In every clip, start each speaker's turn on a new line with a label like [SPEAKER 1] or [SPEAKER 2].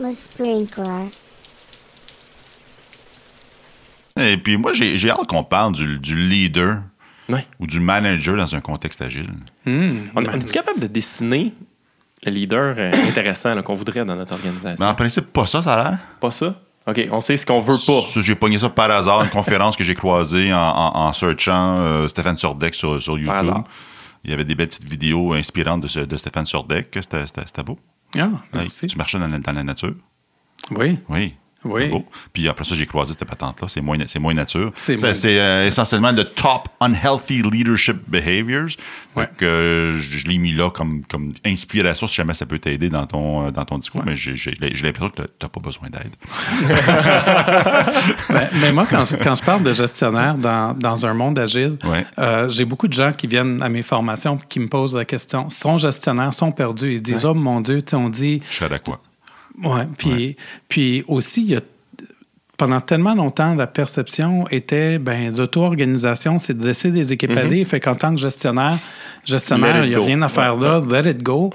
[SPEAKER 1] Le sprinkler.
[SPEAKER 2] Et puis moi, j'ai hâte qu'on parle du, du leader
[SPEAKER 3] Ouais.
[SPEAKER 2] ou du manager dans un contexte agile.
[SPEAKER 4] Hmm.
[SPEAKER 3] On, on est capable de dessiner le leader euh, intéressant qu'on voudrait dans notre organisation?
[SPEAKER 2] Mais en principe, pas ça, ça a l'air.
[SPEAKER 3] Pas ça? OK, on sait ce qu'on veut pas.
[SPEAKER 2] J'ai pogné ça par hasard, une conférence que j'ai croisée en, en, en searchant euh, Stéphane Surdek sur, sur YouTube. Il y avait des belles petites vidéos inspirantes de, ce- de Stéphane c'était- c'était beau.
[SPEAKER 4] Ah, merci.
[SPEAKER 2] tu marchais dans la, dans la nature.
[SPEAKER 4] Oui.
[SPEAKER 2] Oui.
[SPEAKER 4] Oui.
[SPEAKER 2] Beau. Puis après ça, j'ai croisé cette patente-là. C'est moins, c'est moins nature.
[SPEAKER 4] C'est moins-
[SPEAKER 2] euh, essentiellement le top unhealthy leadership behaviors.
[SPEAKER 4] Ouais.
[SPEAKER 2] Euh, je, je l'ai mis là comme, comme inspiration si jamais ça peut t'aider dans ton, euh, dans ton discours. Mais j'ai l'impression que tu n'as pas besoin d'aide.
[SPEAKER 4] Mais moi, quand, quand je parle de gestionnaire dans, dans un monde agile,
[SPEAKER 2] Ouais.
[SPEAKER 4] euh, j'ai beaucoup de gens qui viennent à mes formations qui me posent la question sont gestionnaires, sont perdus. Ils disent Oh mon Dieu, on dit.
[SPEAKER 2] Je suis à quoi?
[SPEAKER 4] Ouais, puis, puis aussi, il y a, pendant tellement longtemps, la perception était ben, l'auto-organisation, c'est de laisser des équipes aller. Fait qu'en tant que gestionnaire, gestionnaire, il n'y a
[SPEAKER 3] go.
[SPEAKER 4] rien à faire
[SPEAKER 3] Ouais,
[SPEAKER 4] là, let it go.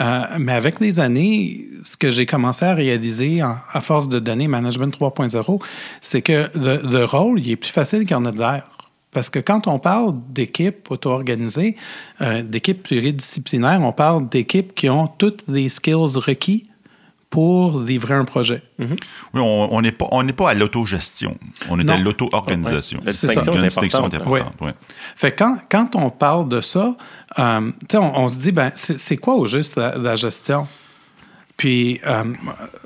[SPEAKER 4] Euh, mais avec les années, ce que j'ai commencé à réaliser en- à force de donner Management 3.0, c'est que le, le rôle, il est plus facile qu'il y en a de l'air. Parce que quand on parle d'équipes auto-organisées, euh, d'équipes pluridisciplinaires, on parle d'équipes qui ont toutes les skills requis pour livrer un projet.
[SPEAKER 2] Oui, on on n'est pas, on pas à l'autogestion. On est à
[SPEAKER 4] Non.
[SPEAKER 2] l'auto-organisation.
[SPEAKER 3] Ouais. La
[SPEAKER 2] C'est
[SPEAKER 3] distinction est
[SPEAKER 2] distinction est
[SPEAKER 3] importante.
[SPEAKER 2] importante. ouais.
[SPEAKER 4] Fait quand, quand on parle de ça, euh, on, on se dit, ben, c'est c'est quoi au juste la, la gestion? Puis euh,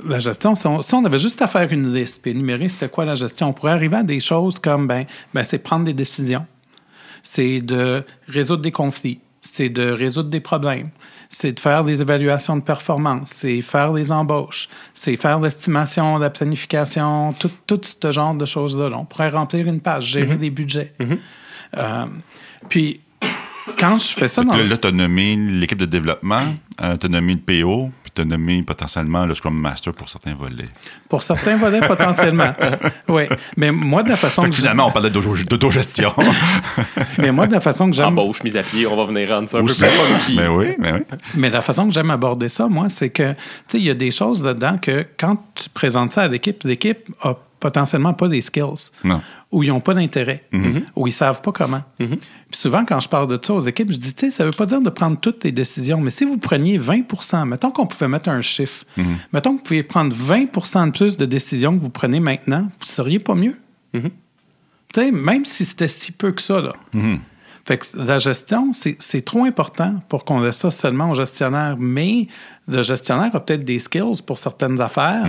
[SPEAKER 4] la gestion, si on, si on avait juste à faire une liste puis énumérer c'était quoi la gestion, on pourrait arriver à des choses comme, ben, ben c'est prendre des décisions, c'est de résoudre des conflits, c'est de résoudre des problèmes, c'est de faire des évaluations de performance, c'est faire des embauches, c'est faire l'estimation, la planification, tout, tout ce genre de choses-là. là. On pourrait remplir une page, gérer des budgets. Euh, puis, quand je fais ça dans...
[SPEAKER 2] Là, tu as nommé l'équipe de développement, tu as nommé le PO, tu as nommé potentiellement le Scrum Master pour certains volets.
[SPEAKER 4] Pour certains volets, potentiellement. oui. Mais moi, de la façon
[SPEAKER 2] Fait
[SPEAKER 4] que,
[SPEAKER 2] que finalement, on parlait d'auto- d'autogestion.
[SPEAKER 4] mais moi, de la façon que j'aime...
[SPEAKER 3] Embauche, mise à pied, on va venir rendre ça un
[SPEAKER 2] Aussi.
[SPEAKER 3] peu plus funky.
[SPEAKER 2] Mais oui, mais oui.
[SPEAKER 4] Mais la façon que j'aime aborder ça, moi, c'est que, tu sais, il y a des choses là-dedans que quand tu présentes ça à l'équipe, l'équipe a potentiellement pas des skills.
[SPEAKER 2] Non.
[SPEAKER 4] Ou ils n'ont pas d'intérêt. Ou ils savent pas comment. Puis souvent, quand je parle de ça aux équipes, je dis, tu sais, ça veut pas dire de prendre toutes les décisions, mais si vous preniez 20% mettons qu'on pouvait mettre un chiffre, mettons que vous pouviez prendre 20% de plus de décisions que vous prenez maintenant, vous seriez pas mieux. Tu sais, même si c'était si peu que ça, là. Fait que la gestion, c'est c'est trop important pour qu'on laisse ça seulement au gestionnaire. Mais le gestionnaire a peut-être des skills pour certaines affaires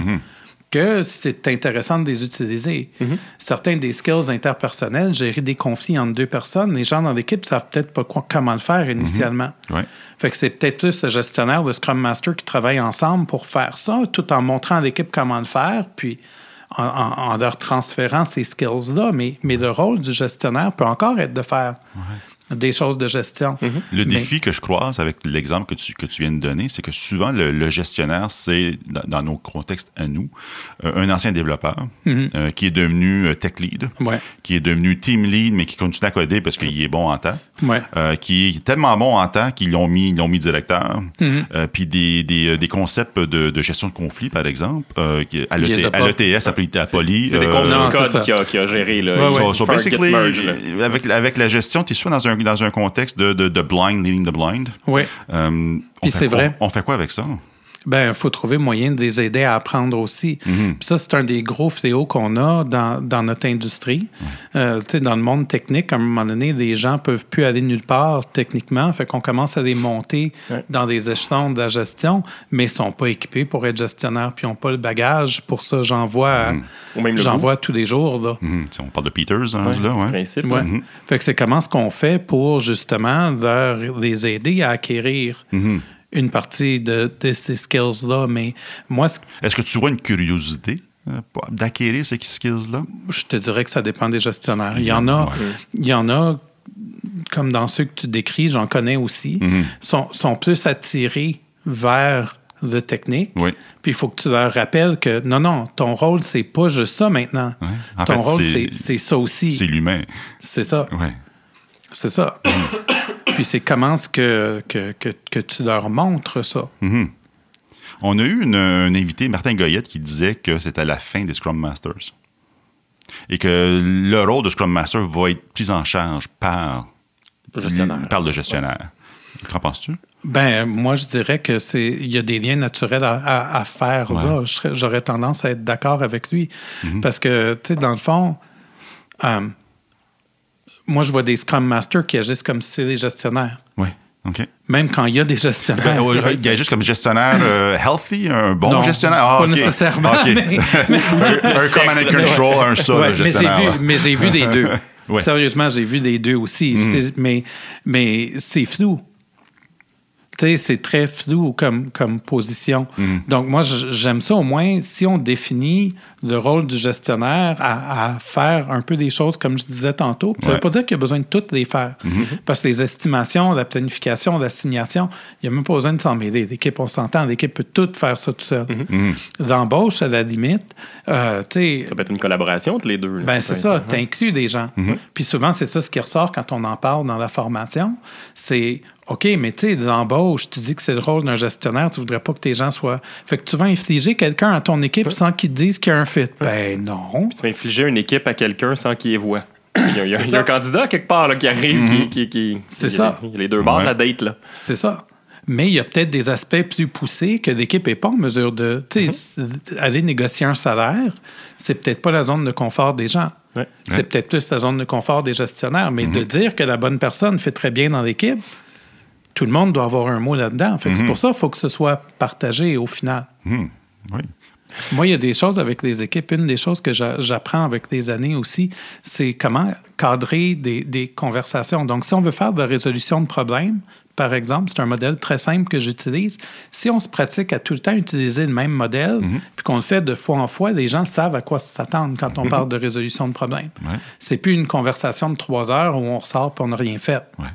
[SPEAKER 4] que c'est intéressant de les utiliser. Certains des skills interpersonnels, gérer des conflits entre deux personnes, les gens dans l'équipe savent peut-être pas quoi- comment le faire initialement.
[SPEAKER 2] Ouais.
[SPEAKER 4] Fait que c'est peut-être plus le gestionnaire, le Scrum Master qui travaillent ensemble pour faire ça, tout en montrant à l'équipe comment le faire, puis en, en- en leur transférant ces skills-là. Mais, mais le rôle du gestionnaire peut encore être de faire des choses de gestion.
[SPEAKER 2] Le
[SPEAKER 4] Mais-
[SPEAKER 2] défi que je croise avec l'exemple que tu, que tu viens de donner, c'est que souvent, le, le gestionnaire, c'est, dans, dans nos contextes à nous, euh, un ancien développeur euh, qui est devenu euh, tech lead,
[SPEAKER 4] Ouais.
[SPEAKER 2] qui est devenu team lead, mais qui continue à coder parce qu'il est bon en temps,
[SPEAKER 4] Ouais.
[SPEAKER 2] euh, qui est tellement bon en temps qu'ils l'ont mis, ils l'ont mis directeur, Euh, puis des, des, des concepts de, de gestion de conflit, par exemple, euh, à l'ETS, à Poly- à Poly,
[SPEAKER 3] C'est des
[SPEAKER 2] euh,
[SPEAKER 3] conflits de code qui a, qui a géré. Là,
[SPEAKER 4] Ouais,
[SPEAKER 2] So, so basically,
[SPEAKER 3] merge, là.
[SPEAKER 2] avec, avec la gestion, tu es souvent dans un, dans un contexte de, de, de blind leading the blind.
[SPEAKER 4] Oui.
[SPEAKER 2] Euh, on
[SPEAKER 4] Puis
[SPEAKER 2] fait-
[SPEAKER 4] c'est vrai.
[SPEAKER 2] On, on fait quoi avec ça?
[SPEAKER 4] Ben, il faut trouver moyen de les aider à apprendre aussi. Puis ça, c'est un des gros fléaux qu'on a dans, dans notre industrie. Euh, tu sais, dans le monde technique, à un moment donné, les gens peuvent plus aller nulle part techniquement. Fait qu'on commence à les monter
[SPEAKER 3] Ouais.
[SPEAKER 4] dans des échelons de la gestion, mais ils sont pas équipés pour être gestionnaires, puis ils n'ont pas le bagage. Pour ça, j'en vois,
[SPEAKER 3] le
[SPEAKER 4] j'en
[SPEAKER 3] goût.
[SPEAKER 4] vois tous les jours. Là.
[SPEAKER 2] Mhm. Si on parle de Peters, hein,
[SPEAKER 3] Ouais,
[SPEAKER 2] là, ouais.
[SPEAKER 3] principe.
[SPEAKER 4] Ouais.
[SPEAKER 3] là.
[SPEAKER 4] Fait que c'est comment ce qu'on fait pour justement leur, les aider à acquérir une partie de, de ces skills-là? Mais moi, ce-
[SPEAKER 2] Est-ce que tu vois une curiosité euh, d'acquérir ces skills-là?
[SPEAKER 4] je te dirais que ça dépend des gestionnaires. Il y en a,
[SPEAKER 2] Ouais.
[SPEAKER 4] il y en a comme dans ceux que tu décris, j'en connais aussi, sont, sont plus attirés vers le technique.
[SPEAKER 2] Oui.
[SPEAKER 4] Puis il faut que tu leur rappelles que non, non, ton rôle, c'est pas juste ça maintenant.
[SPEAKER 2] Ouais. En
[SPEAKER 4] ton
[SPEAKER 2] fait,
[SPEAKER 4] rôle,
[SPEAKER 2] c'est-
[SPEAKER 4] ça aussi.
[SPEAKER 2] C'est l'humain.
[SPEAKER 4] C'est ça.
[SPEAKER 2] Ouais.
[SPEAKER 4] C'est ça. Puis c'est comment est-ce que, que, que, que tu leur montres ça.
[SPEAKER 2] On a eu une- un invité, Martin Goyette, qui disait que c'était la fin des Scrum Masters. Et que le rôle de Scrum Master va être pris en charge par
[SPEAKER 3] Le gestionnaire.
[SPEAKER 2] Par le gestionnaire. Qu'en penses-tu?
[SPEAKER 4] Ben, moi, je dirais que c'est il y a des liens naturels à, à- à faire
[SPEAKER 2] Ouais.
[SPEAKER 4] là. J'aurais tendance à être d'accord avec lui. Parce que, tu sais, dans le fond, euh, moi, je vois des Scrum Masters qui agissent comme si c'était des gestionnaires.
[SPEAKER 2] Oui. OK.
[SPEAKER 4] Même quand il y a des gestionnaires.
[SPEAKER 2] Ben, il y a juste comme gestionnaire euh, healthy, un bon
[SPEAKER 4] Non,
[SPEAKER 2] gestionnaire. Ah,
[SPEAKER 4] pas nécessairement,
[SPEAKER 2] OK.
[SPEAKER 4] mais-
[SPEAKER 2] un, un command and control, un ça,
[SPEAKER 4] Ouais,
[SPEAKER 2] le
[SPEAKER 4] mais j'ai
[SPEAKER 2] gestionnaire.
[SPEAKER 4] vu,
[SPEAKER 2] là.
[SPEAKER 4] mais j'ai vu des deux.
[SPEAKER 2] Ouais.
[SPEAKER 4] Sérieusement, j'ai vu des deux aussi. C'est- Mais, mais c'est flou. Tu sais, c'est très flou comme, comme position. Donc, moi, j'aime ça au moins si on définit le rôle du gestionnaire à, à faire un peu des choses comme je disais tantôt. Ça ne
[SPEAKER 2] Ouais.
[SPEAKER 4] veut pas dire qu'il y a besoin de toutes les faire. Parce que les estimations, la planification, l'assignation, il n'y a même pas besoin de s'en mêler. L'équipe, on s'entend, l'équipe peut tout faire ça tout seul. L'embauche, à la limite, euh, tu sais,
[SPEAKER 3] Ça peut être une collaboration entre les deux. là.
[SPEAKER 4] ben, c'est ça, tu inclus des gens. Puis souvent, c'est ça ce qui ressort quand on en parle dans la formation. C'est OK, mais tu sais, l'embauche, tu dis que c'est le rôle d'un gestionnaire, tu voudrais pas que tes gens soient. Fait que tu vas infliger quelqu'un à ton équipe sans qu'il te dise qu'il y a un fit. Ben non.
[SPEAKER 3] Tu vas infliger une équipe à quelqu'un sans qu'il les voit. Il y a, il y a-
[SPEAKER 4] C'est
[SPEAKER 3] il y a un candidat quelque part là, qui arrive, qui, qui, qui-
[SPEAKER 4] C'est
[SPEAKER 3] y
[SPEAKER 4] ça.
[SPEAKER 3] Il y a les deux bords
[SPEAKER 2] Ouais.
[SPEAKER 3] de la date. Là.
[SPEAKER 4] C'est ça. Mais il y a peut-être des aspects plus poussés que l'équipe n'est pas en mesure de. Tu sais, aller négocier un salaire, c'est peut-être pas la zone de confort des gens.
[SPEAKER 3] Ouais.
[SPEAKER 4] C'est peut-être plus la zone de confort des gestionnaires. Mais de dire que la bonne personne fait très bien dans l'équipe, tout le monde doit avoir un mot là-dedans. Fait que C'est pour ça qu'il faut que ce soit partagé au final.
[SPEAKER 2] Oui.
[SPEAKER 4] Moi, il y a des choses avec les équipes. Une des choses que j'a- j'apprends avec les années aussi, c'est comment cadrer des, des conversations. Donc, si on veut faire de la résolution de problèmes, par exemple, c'est un modèle très simple que j'utilise. Si on se pratique à tout le temps utiliser le même modèle, puis qu'on le fait de fois en fois, les gens savent à quoi s'attendre quand on parle de résolution de problèmes.
[SPEAKER 2] Ouais.
[SPEAKER 4] C'est plus une conversation de trois heures où on ressort et on n'a rien fait.
[SPEAKER 2] Ouais.